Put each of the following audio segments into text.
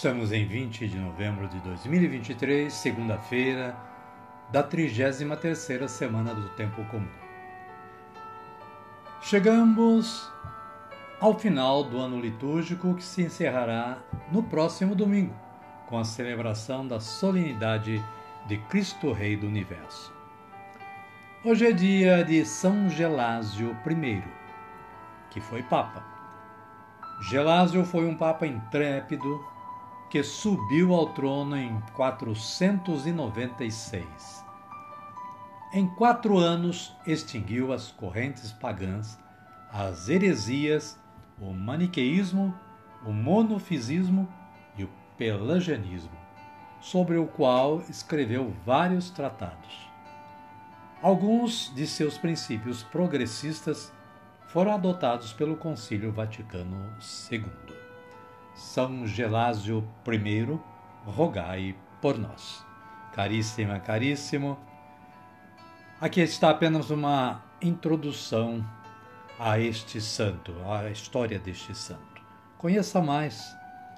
Estamos em 20 de novembro de 2023, segunda-feira, da 33ª semana do Tempo Comum. Chegamos ao final do ano litúrgico que se encerrará no próximo domingo, com a celebração da solenidade de Cristo Rei do Universo. Hoje é dia de São Gelásio I, que foi Papa. Gelásio foi um Papa intrépido, que subiu ao trono em 496. Em quatro anos, extinguiu as correntes pagãs, as heresias, o maniqueísmo, o monofisismo e o pelagianismo, sobre o qual escreveu vários tratados. Alguns de seus princípios progressistas foram adotados pelo Concílio Vaticano II. São Gelásio I, rogai por nós. Caríssima, caríssimo, aqui está apenas uma introdução a este santo, à história deste santo. Conheça mais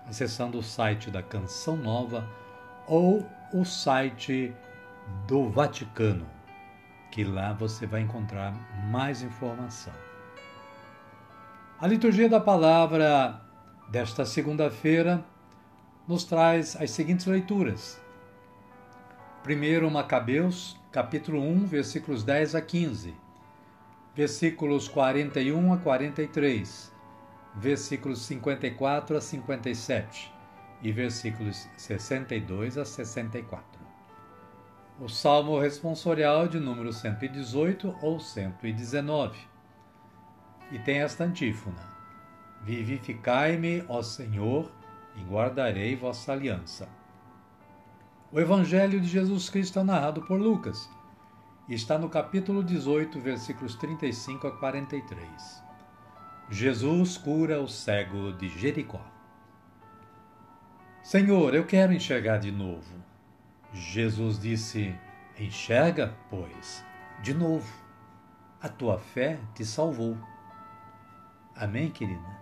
acessando o site da Canção Nova ou o site do Vaticano, que lá você vai encontrar mais informação. A liturgia da palavra desta segunda-feira nos traz as seguintes leituras. Primeiro, Macabeus, capítulo 1, versículos 10 a 15, versículos 41 a 43, versículos 54 a 57 e versículos 62 a 64. O Salmo responsorial de número 118 ou 119. E tem esta antífona: Vivificai-me, ó Senhor, e guardarei vossa aliança. O Evangelho de Jesus Cristo é narrado por Lucas e está no capítulo 18, versículos 35 a 43. Jesus cura o cego de Jericó. Senhor, eu quero enxergar de novo. Jesus disse: Enxerga, pois, de novo. A tua fé te salvou. Amém, querida?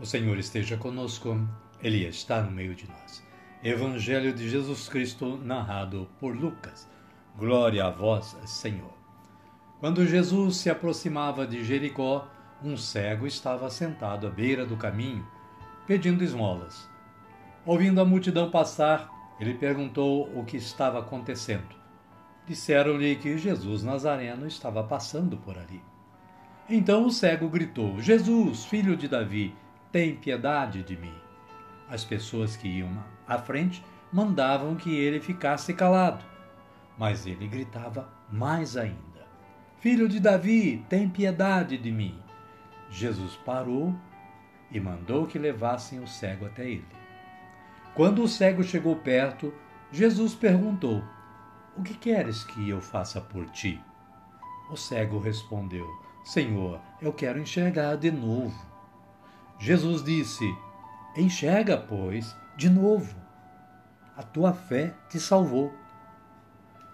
O Senhor esteja conosco, Ele está no meio de nós. Evangelho de Jesus Cristo, narrado por Lucas. Glória a vós, Senhor. Quando Jesus se aproximava de Jericó, um cego estava sentado à beira do caminho, pedindo esmolas. Ouvindo a multidão passar, ele perguntou o que estava acontecendo. disseram-lhe que Jesus Nazareno estava passando por ali. Então o cego gritou: Jesus, filho de Davi, tem piedade de mim. As pessoas que iam à frente mandavam que ele ficasse calado, mas ele gritava mais ainda: Filho de Davi, tem piedade de mim. Jesus parou e mandou que levassem o cego até ele. Quando o cego chegou perto, Jesus perguntou: O que queres que eu faça por ti? O cego respondeu: Senhor, eu quero enxergar de novo. Jesus disse: Enxerga, pois, de novo. A tua fé te salvou.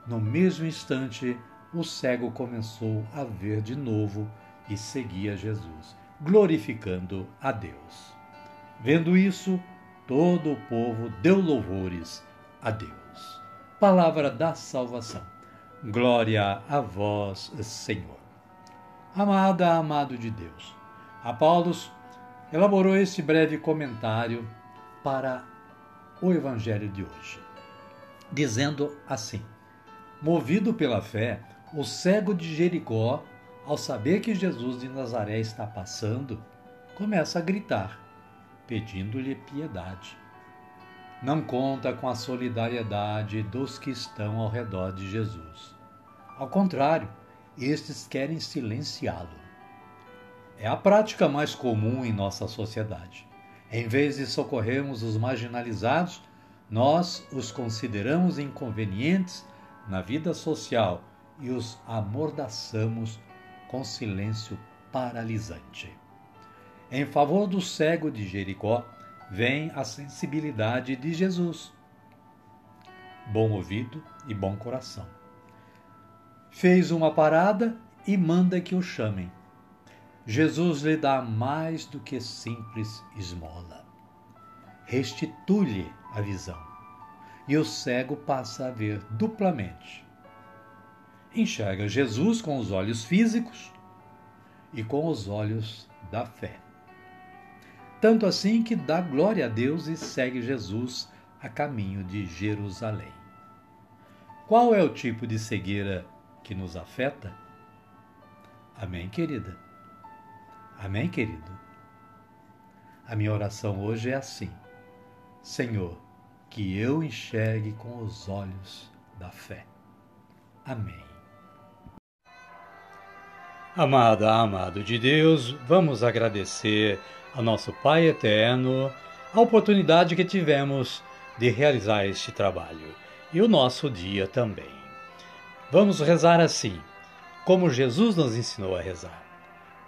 No mesmo instante, o cego começou a ver de novo e seguia Jesus, glorificando a Deus. Vendo isso, todo o povo deu louvores a Deus. Palavra da salvação. Glória a vós, Senhor. Amada, amado de Deus. A Paulo elaborou este breve comentário para o Evangelho de hoje, dizendo assim: Movido pela fé, o cego de Jericó, ao saber que Jesus de Nazaré está passando, começa a gritar, pedindo-lhe piedade. Não conta com a solidariedade dos que estão ao redor de Jesus. Ao contrário, estes querem silenciá-lo. É a prática mais comum em nossa sociedade. Em vez de socorrermos os marginalizados, nós os consideramos inconvenientes na vida social e os amordaçamos com silêncio paralisante. Em favor do cego de Jericó, vem a sensibilidade de Jesus. Bom ouvido e bom coração. Fez uma parada e manda que o chamem. Jesus lhe dá mais do que simples esmola. Restitui-lhe a visão. E o cego passa a ver duplamente enxerga Jesus com os olhos físicos e com os olhos da fé. Tanto assim que dá glória a Deus e segue Jesus a caminho de Jerusalém. Qual é o tipo de cegueira que nos afeta? Amém, querida? Amém, querido? A minha oração hoje é assim: Senhor, que eu enxergue com os olhos da fé. Amém. Amada, amado de Deus, vamos agradecer ao nosso Pai Eterno a oportunidade que tivemos de realizar este trabalho e o nosso dia também. Vamos rezar assim, como Jesus nos ensinou a rezar.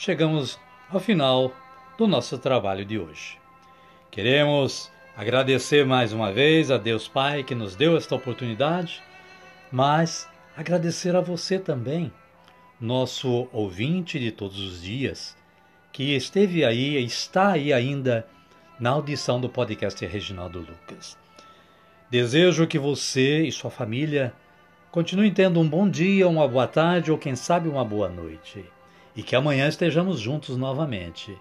chegamos ao final do nosso trabalho de hoje. Queremos agradecer mais uma vez a Deus Pai que nos deu esta oportunidade, mas agradecer a você também nosso ouvinte de todos os dias, que esteve aí está aí ainda na audição do podcast Reginaldo Lucas. Desejo que você e sua família continuem tendo um bom dia, uma boa tarde ou quem sabe uma boa noite. E que amanhã estejamos juntos novamente,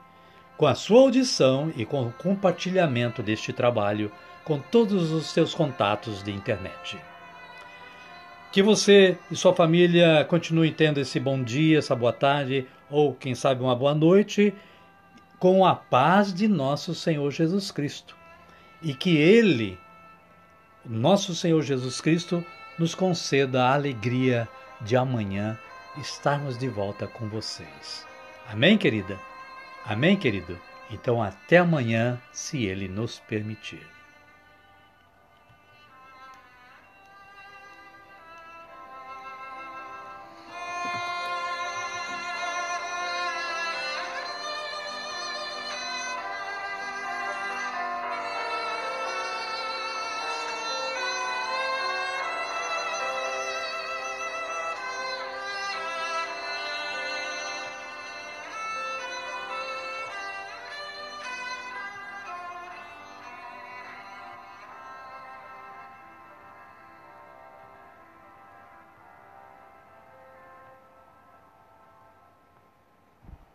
com a sua audição e com o compartilhamento deste trabalho com todos os seus contatos de internet. Que você e sua família continuem tendo esse bom dia, essa boa tarde, ou quem sabe uma boa noite, com a paz de nosso Senhor Jesus Cristo. E que Ele, nosso Senhor Jesus Cristo, nos conceda a alegria de amanhã estarmos de volta com vocês. Amém, querida? Amém, querido? Então, até amanhã, se Ele nos permitir.